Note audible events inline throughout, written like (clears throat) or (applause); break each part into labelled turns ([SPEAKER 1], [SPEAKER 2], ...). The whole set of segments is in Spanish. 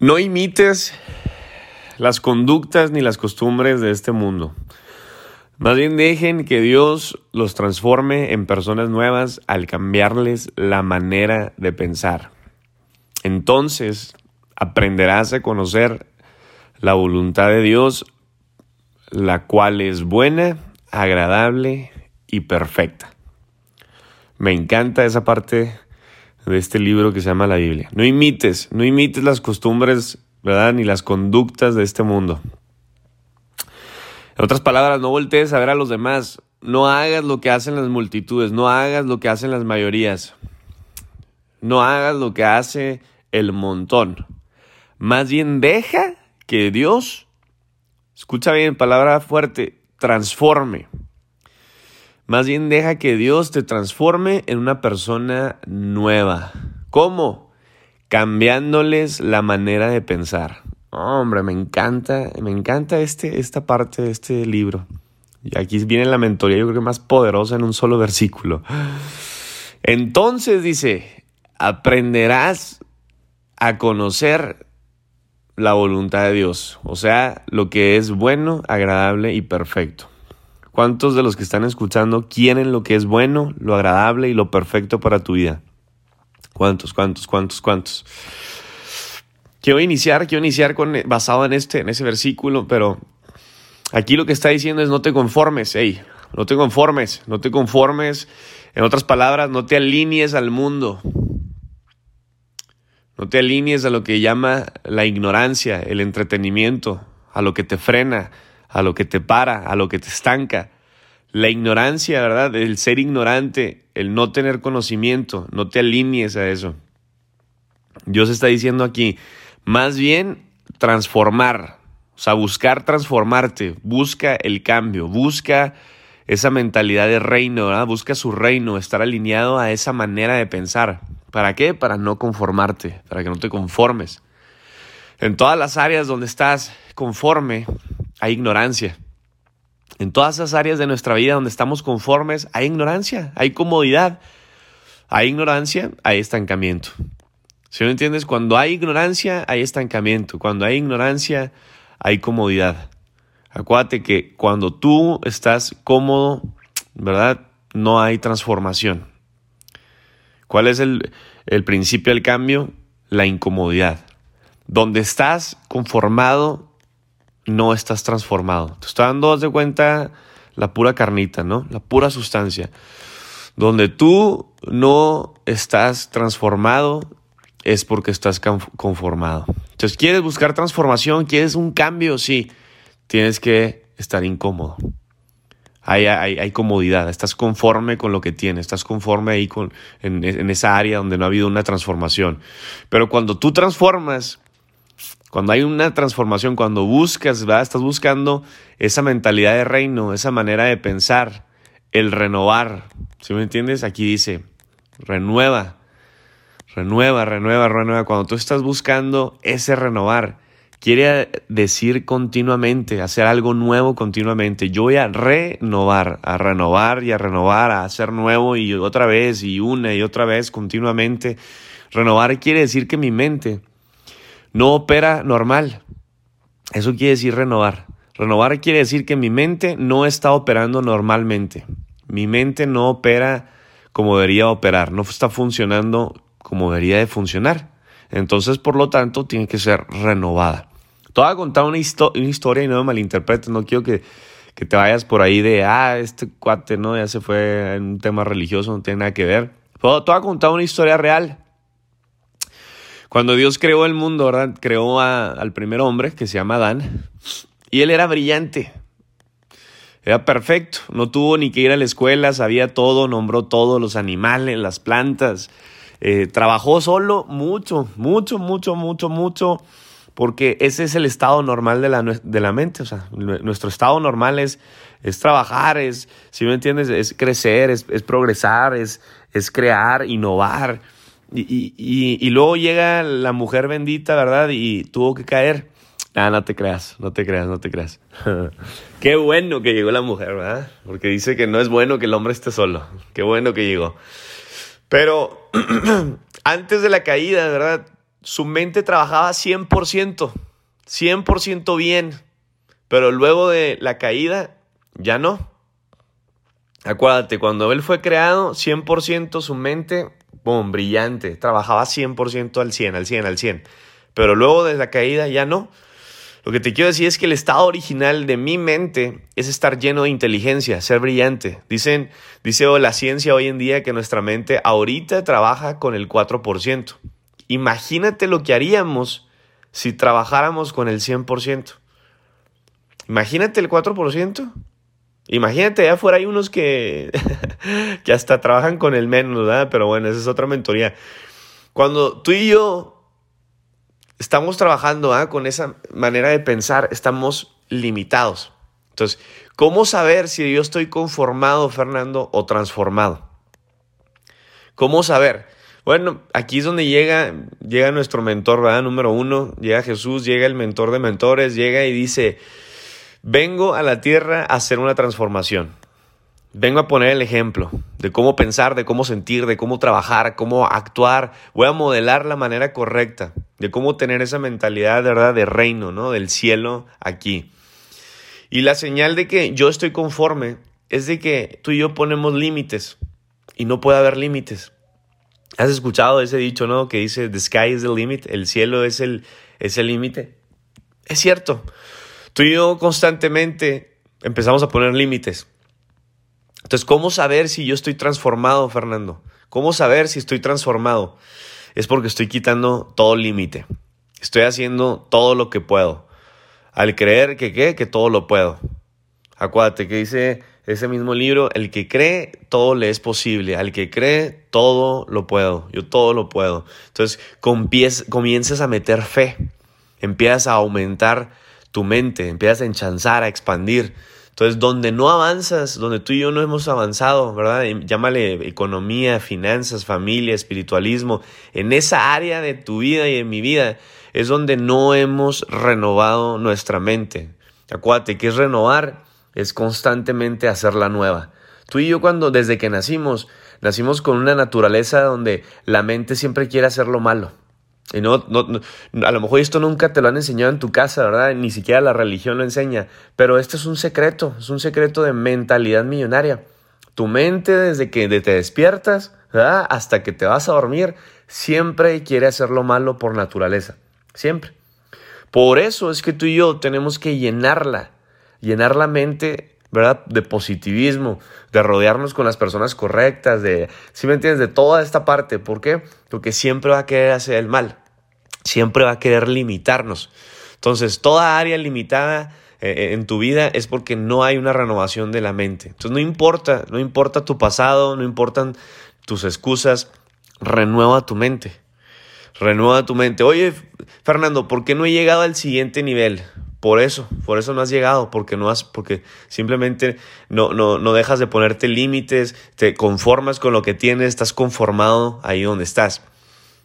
[SPEAKER 1] No imites las conductas ni las costumbres de este mundo. Más bien dejen que Dios los transforme en personas nuevas al cambiarles la manera de pensar. Entonces aprenderás a conocer la voluntad de Dios, la cual es buena, agradable y perfecta. Me encanta esa parte de este libro que se llama la Biblia. No imites, no imites las costumbres, ¿verdad? Ni las conductas de este mundo. En otras palabras, no voltees a ver a los demás. No hagas lo que hacen las multitudes, no hagas lo que hacen las mayorías. No hagas lo que hace el montón. Más bien deja que Dios, escucha bien, palabra fuerte, transforme. Más bien deja que Dios te transforme en una persona nueva. ¿Cómo? Cambiándoles la manera de pensar. hombre, me encanta, me encanta este, esta parte de este libro. Y aquí viene la mentoría, yo creo que más poderosa en un solo versículo. Entonces dice, aprenderás a conocer la voluntad de Dios, o sea, lo que es bueno, agradable y perfecto. ¿Cuántos de los que están escuchando quieren lo que es bueno, lo agradable y lo perfecto para tu vida? ¿Cuántos, cuántos, cuántos, cuántos? Quiero iniciar, quiero iniciar con, basado en, este, en ese versículo, pero aquí lo que está diciendo es no te conformes, hey, no te conformes, no te conformes. En otras palabras, no te alinees al mundo. No te alinees a lo que llama la ignorancia, el entretenimiento, a lo que te frena, a lo que te para, a lo que te estanca. La ignorancia, ¿verdad? El ser ignorante, el no tener conocimiento, no te alinees a eso. Dios está diciendo aquí, más bien transformar, o sea, buscar transformarte, busca el cambio, busca esa mentalidad de reino, ¿verdad? busca su reino, estar alineado a esa manera de pensar. ¿Para qué? Para no conformarte, para que no te conformes. En todas las áreas donde estás conforme, hay ignorancia. En todas esas áreas de nuestra vida donde estamos conformes, hay ignorancia, hay comodidad. Hay ignorancia, hay estancamiento. Si no entiendes, cuando hay ignorancia, hay estancamiento. Cuando hay ignorancia, hay comodidad. Acuérdate que cuando tú estás cómodo, ¿verdad? No hay transformación. ¿Cuál es el, el principio del cambio? La incomodidad. Donde estás conformado, no estás transformado. Te está dando, de cuenta, la pura carnita, ¿no? La pura sustancia. Donde tú no estás transformado es porque estás conformado. Entonces, ¿quieres buscar transformación? ¿Quieres un cambio? Sí. Tienes que estar incómodo. Hay, hay, comodidad, estás conforme con lo que tienes, estás conforme ahí con, en, en esa área donde no ha habido una transformación. Pero cuando tú transformas, cuando hay una transformación, cuando buscas, estás buscando esa mentalidad de reino, esa manera de pensar, el renovar. ¿Sí me entiendes? Aquí dice, renueva, renueva, renueva, renueva. Cuando tú estás buscando ese renovar, quiere decir continuamente, hacer algo nuevo continuamente. Yo voy a renovar, a renovar y a renovar, a hacer nuevo y otra vez y una y otra vez continuamente. Renovar quiere decir que mi mente no opera normal. Eso quiere decir renovar. Renovar quiere decir que mi mente no está operando normalmente. Mi mente no opera como debería operar, no está funcionando como debería de funcionar. Entonces, por lo tanto, tiene que ser renovada. Te voy a contar una, historia y no me malinterpretes, no quiero que, que, te vayas por ahí de, ah, este cuate, ¿no? Ya se fue en un tema religioso, no tiene nada que ver. te voy a contar una historia real. Cuando Dios creó el mundo. Creó al primer hombre, que se llama Adán, y él era brillante. Era perfecto, no tuvo ni que ir a la escuela, sabía todo, nombró todos los animales, las plantas. Eh, trabajó solo mucho, mucho, mucho, mucho, mucho, porque ese es el estado normal de la, de la mente. Nuestro estado normal es, es trabajar, es, si me entiendes, es crecer, es, es progresar, es, es crear, innovar. Y, y, luego llega la mujer bendita, ¿verdad? Y tuvo que caer. Ah, no te creas, no te creas, no te creas. (laughs) Qué bueno que llegó la mujer, ¿verdad? Porque dice que no es bueno que el hombre esté solo. Qué bueno que llegó. Pero (clears throat) antes de la caída, ¿verdad? su mente trabajaba 100%, 100% bien, pero luego de la caída ya no. Acuérdate, cuando él fue creado, 100% su mente, boom, brillante, trabajaba 100% al 100, al 100, al 100. Pero luego de la caída ya no. Lo que te quiero decir es que el estado original de mi mente es estar lleno de inteligencia, ser brillante. Dicen, dice la ciencia hoy en día que nuestra mente ahorita trabaja con el 4%. Imagínate lo que haríamos si trabajáramos con el 100%. Imagínate el 4%. Imagínate, allá afuera hay unos (laughs) que, hasta trabajan con el menos, ¿verdad? Pero bueno, esa es otra mentoría. Cuando tú y yo estamos trabajando ¿ah? con esa manera de pensar, estamos limitados. Entonces, ¿cómo saber si yo estoy conformado, Fernando, o transformado? ¿Cómo saber? Bueno, aquí es donde llega, llega nuestro mentor, ¿verdad? Número uno, llega Jesús, llega el mentor de mentores, llega y dice, vengo a la tierra a hacer una transformación. Vengo a poner el ejemplo de cómo pensar, de cómo sentir, de cómo trabajar, cómo actuar. Voy a modelar la manera correcta de cómo tener esa mentalidad de verdad de reino, ¿no? Del cielo aquí. Y la señal de que yo estoy conforme es de que tú y yo ponemos límites y no puede haber límites. ¿Has escuchado ese dicho, no? Que dice, the sky is the limit, el cielo es el límite. Es cierto. Tú y yo constantemente empezamos a poner límites. Entonces, ¿cómo saber si yo estoy transformado, Fernando? ¿Cómo saber si estoy transformado? Es porque estoy quitando todo límite. Estoy haciendo todo lo que puedo. Al creer que qué, que todo lo puedo. Acuérdate que dice ese mismo libro, el que cree, todo le es posible. Al que cree, todo lo puedo. Yo todo lo puedo. Entonces, comienzas a meter fe. Empiezas a aumentar tu mente, empiezas a enchanzar, a expandir. Entonces, donde no avanzas, donde tú y yo no hemos avanzado, ¿verdad? Llámale economía, finanzas, familia, espiritualismo, en esa área de tu vida y en mi vida es donde no hemos renovado nuestra mente. Acuérdate, que es renovar? Es constantemente hacerla nueva. Tú y yo cuando desde que nacimos, nacimos con una naturaleza donde la mente siempre quiere hacer lo malo. Y no, no, a lo mejor esto nunca te lo han enseñado en tu casa, ¿verdad? Ni siquiera la religión lo enseña. Pero este es un secreto, es un secreto de mentalidad millonaria. Tu mente desde que te despiertas ¿verdad? hasta que te vas a dormir, siempre quiere hacer lo malo por naturaleza. Siempre. Por eso es que tú y yo tenemos que llenarla, llenar la mente, ¿verdad? De positivismo, de rodearnos con las personas correctas, de, ¿sí me entiendes? De toda esta parte. ¿Por qué? Porque siempre va a querer hacer el mal siempre va a querer limitarnos. Entonces, toda área limitada eh, eh, en tu vida es porque no hay una renovación de la mente. Entonces, no importa, no importa tu pasado, no importan tus excusas, renueva tu mente. Renueva tu mente. Oye, Fernando, ¿por qué no he llegado al siguiente nivel? Por eso, por eso no has llegado, porque no has, porque simplemente no, no, no dejas de ponerte límites, te conformas con lo que tienes, estás conformado ahí donde estás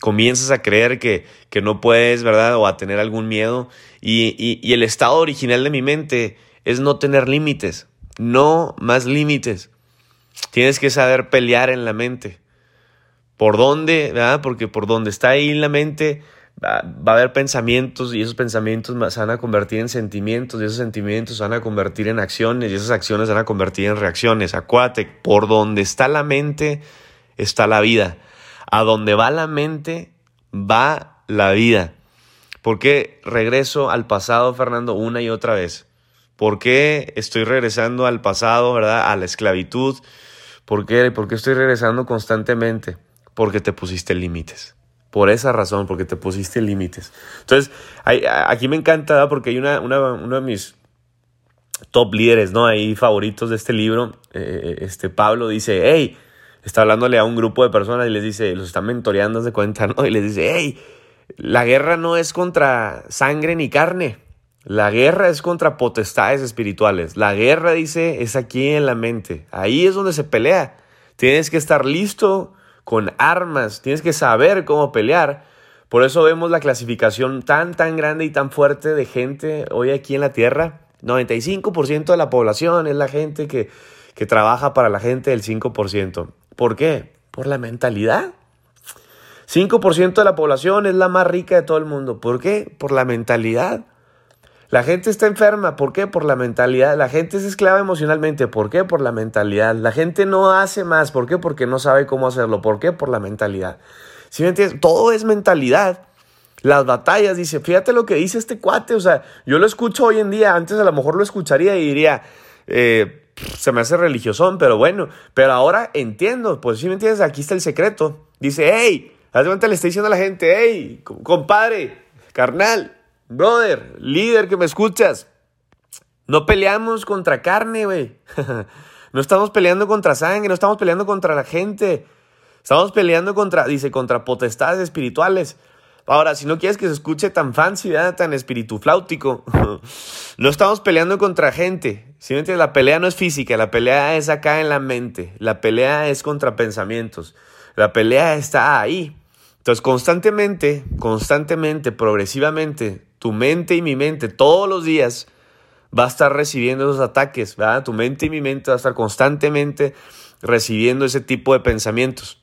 [SPEAKER 1] comienzas a creer que, que, no puedes, ¿verdad? O a tener algún miedo. Y, y, el estado original de mi mente es no tener límites, no más límites. Tienes que saber pelear en la mente. ¿Por dónde? ¿verdad? Porque por donde está ahí la mente va, a haber pensamientos y esos pensamientos se van a convertir en sentimientos y esos sentimientos se van a convertir en acciones y esas acciones se van a convertir en reacciones. Acuérdate, por donde está la mente está la vida. A donde va la mente, va la vida. ¿Por qué regreso al pasado, Fernando, una y otra vez? ¿Por qué estoy regresando al pasado, verdad? A la esclavitud. ¿Por qué? ¿Por qué estoy regresando constantemente? Porque te pusiste límites. Por esa razón, porque te pusiste límites. Entonces, aquí me encanta, porque hay una, uno de mis top líderes, ¿no? Ahí favoritos de este libro, eh, este Pablo dice, hey, está hablándole a un grupo de personas y les dice, los está mentoreando de cuenta, ¿no? Y les dice, hey, la guerra no es contra sangre ni carne. La guerra es contra potestades espirituales. La guerra, dice, es aquí en la mente. Ahí es donde se pelea. Tienes que estar listo con armas. Tienes que saber cómo pelear. Por eso vemos la clasificación tan, tan grande y tan fuerte de gente hoy aquí en la Tierra. 95% de la población es la gente que, que trabaja para la gente del 5%. ¿Por qué? Por la mentalidad. 5% de la población es la más rica de todo el mundo. ¿Por qué? Por la mentalidad. La gente está enferma, ¿por qué? Por la mentalidad. La gente es esclava emocionalmente, ¿por qué? Por la mentalidad. La gente no hace más, ¿por qué? Porque no sabe cómo hacerlo, ¿por qué? Por la mentalidad. ¿Sí me entiendes? Todo es mentalidad. Las batallas, dice, fíjate lo que dice este cuate, o sea, yo lo escucho hoy en día, antes a lo mejor lo escucharía y diría, eh, se me hace religiosón, pero bueno, pero ahora entiendo, pues si me entiendes, aquí está el secreto. Dice, hey, haz cuenta le está diciendo a la gente, hey, compadre, carnal, brother, líder que me escuchas, no peleamos contra carne, güey. (laughs) no estamos peleando contra sangre, no estamos peleando contra la gente. Estamos peleando contra, dice, contra potestades espirituales. Ahora, si no quieres que se escuche tan fancy, tan espiritufláutico, (laughs) no estamos peleando contra gente. Si La pelea no es física, la pelea es acá en la mente. La pelea es contra pensamientos. La pelea está ahí. Entonces, constantemente, constantemente, progresivamente, tu mente y mi mente todos los días va a estar recibiendo esos ataques, ¿verdad? Tu mente y mi mente va a estar constantemente recibiendo ese tipo de pensamientos.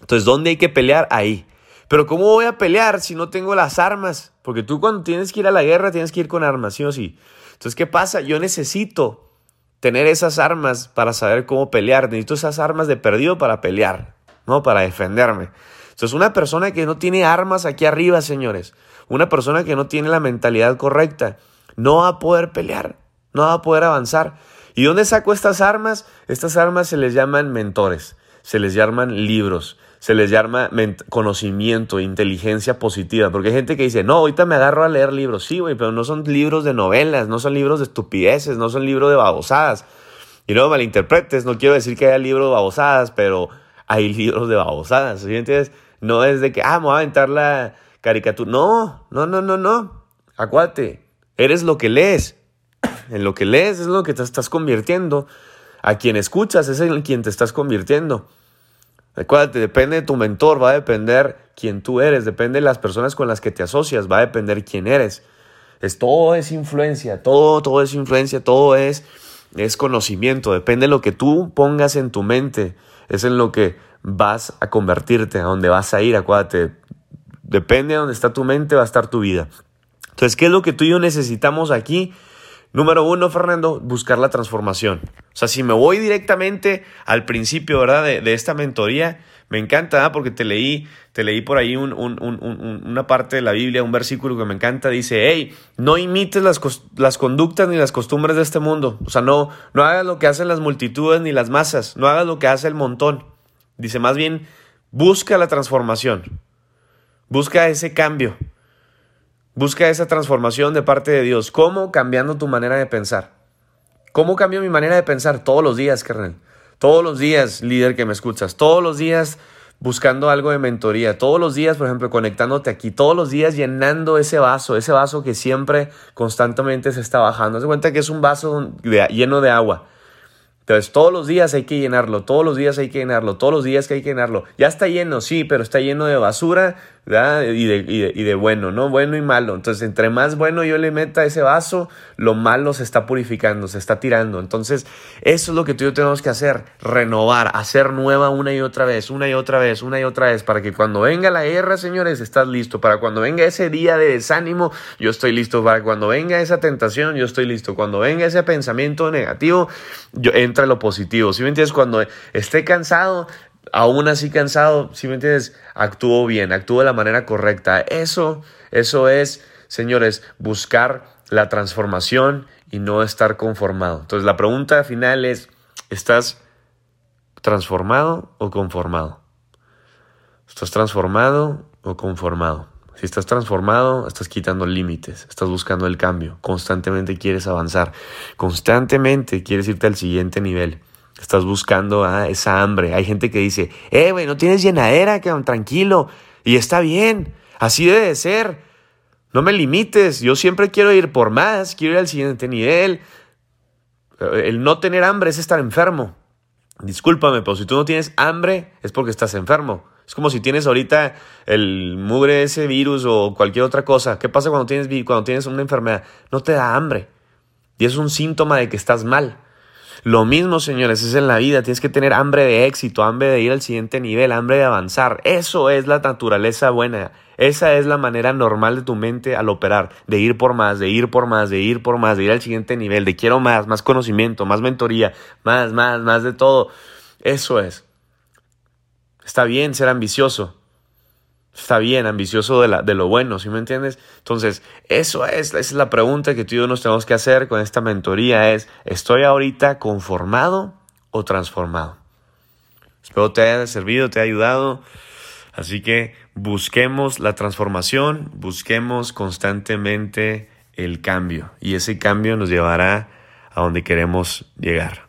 [SPEAKER 1] Entonces, ¿dónde hay que pelear? Ahí. Pero ¿cómo voy a pelear si no tengo las armas? Porque tú cuando tienes que ir a la guerra tienes que ir con armas, ¿sí o sí? Entonces, ¿qué pasa? Yo necesito tener esas armas para saber cómo pelear. Necesito esas armas de perdido para pelear, ¿no? Para defenderme. Entonces, una persona que no tiene armas aquí arriba, señores, una persona que no tiene la mentalidad correcta, no va a poder pelear, no va a poder avanzar. ¿Y dónde saco estas armas? Estas armas se les llaman mentores, se les llaman libros, se les llama conocimiento, inteligencia positiva, porque hay gente que dice, no, ahorita me agarro a leer libros, sí, güey, pero no son libros de novelas, no son libros de estupideces, no son libros de babosadas. Y no malinterpretes, no quiero decir que haya libros de babosadas, pero hay (laughs) libros de babosadas, ¿sí entiendes? No es de que, ah, me voy a aventar la caricatura. No, no, no, no, no. Acuérdate, eres lo que lees. En lo que lees es lo que te estás convirtiendo. A quien escuchas es en quien te estás convirtiendo. Acuérdate, depende de tu mentor, va a depender quién tú eres, depende de las personas con las que te asocias, va a depender quién eres. Es, todo es influencia, todo, todo es influencia, todo es, es conocimiento, depende de lo que tú pongas en tu mente, es en lo que vas a convertirte, a donde vas a ir, acuérdate, depende de dónde está tu mente, va a estar tu vida. Entonces, ¿qué es lo que tú y yo necesitamos aquí? Número uno, Fernando, buscar la transformación. O sea, si me voy directamente al principio, ¿verdad? De, esta mentoría, me encanta, porque te leí, te leí por ahí una parte de la Biblia, un versículo que me encanta, dice, hey, no imites las, las, conductas ni las costumbres de este mundo. O sea, no, no hagas lo que hacen las multitudes ni las masas, no hagas lo que hace el montón. Dice, más bien, busca la transformación, busca ese cambio. Busca esa transformación de parte de Dios. ¿Cómo? Cambiando tu manera de pensar. ¿Cómo cambio mi manera de pensar? Todos los días, carnal. Todos los días, líder que me escuchas. Todos los días buscando algo de mentoría. Todos los días, por ejemplo, conectándote aquí. Todos los días llenando ese vaso. Ese vaso que siempre, constantemente se está bajando. Haz cuenta que es un vaso lleno de agua. Entonces, todos los días hay que llenarlo, todos los días hay que llenarlo, todos los días que hay que llenarlo. Ya está lleno, sí, pero está lleno de basura y de, y, de, bueno, ¿no? Bueno y malo. Entonces, entre más bueno yo le meta ese vaso, lo malo se está purificando, se está tirando. Entonces, eso es lo que tú y yo tenemos que hacer, renovar, hacer nueva una y otra vez, una y otra vez, una y otra vez, para que cuando venga la guerra, señores, estás listo. Para cuando venga ese día de desánimo, yo estoy listo. Para cuando venga esa tentación, yo estoy listo. Cuando venga ese pensamiento negativo, yo entra lo positivo. Si me entiendes? Cuando esté cansado, aún así cansado, si me entiendes, actúo bien, actúo de la manera correcta. Eso, eso es, señores, buscar la transformación y no estar conformado. Entonces la pregunta final es, ¿estás transformado o conformado? ¿Estás transformado o conformado? Si estás transformado, estás quitando límites, estás buscando el cambio, constantemente quieres avanzar, constantemente quieres irte al siguiente nivel. Estás buscando ah, esa hambre. Hay gente que dice, eh, güey, no tienes llenadera, que tranquilo. Y está bien, así debe de ser. No me limites, yo siempre quiero ir por más, quiero ir al siguiente nivel. El no tener hambre es estar enfermo. Discúlpame, pero si tú no tienes hambre es porque estás enfermo. Es como si tienes ahorita el mugre ese virus o cualquier otra cosa. ¿Qué pasa cuando tienes, cuando tienes una enfermedad? No te da hambre. Y es un síntoma de que estás mal. Lo mismo, señores, es en la vida. Tienes que tener hambre de éxito, hambre de ir al siguiente nivel, hambre de avanzar. Eso es la naturaleza buena. Esa es la manera normal de tu mente al operar, de ir por más, de ir por más, de ir por más, de ir al siguiente nivel, de quiero más, más conocimiento, más mentoría, más, más, más de todo. Eso es. Está bien ser ambicioso, está bien, ambicioso de, la, de lo bueno, ¿sí me entiendes? Entonces, eso es, esa es la pregunta que tú y yo nos tenemos que hacer con esta mentoría es, ¿estoy ahorita conformado o transformado? Espero te haya servido, te haya ayudado. Así que busquemos la transformación, busquemos constantemente el cambio y ese cambio nos llevará a donde queremos llegar.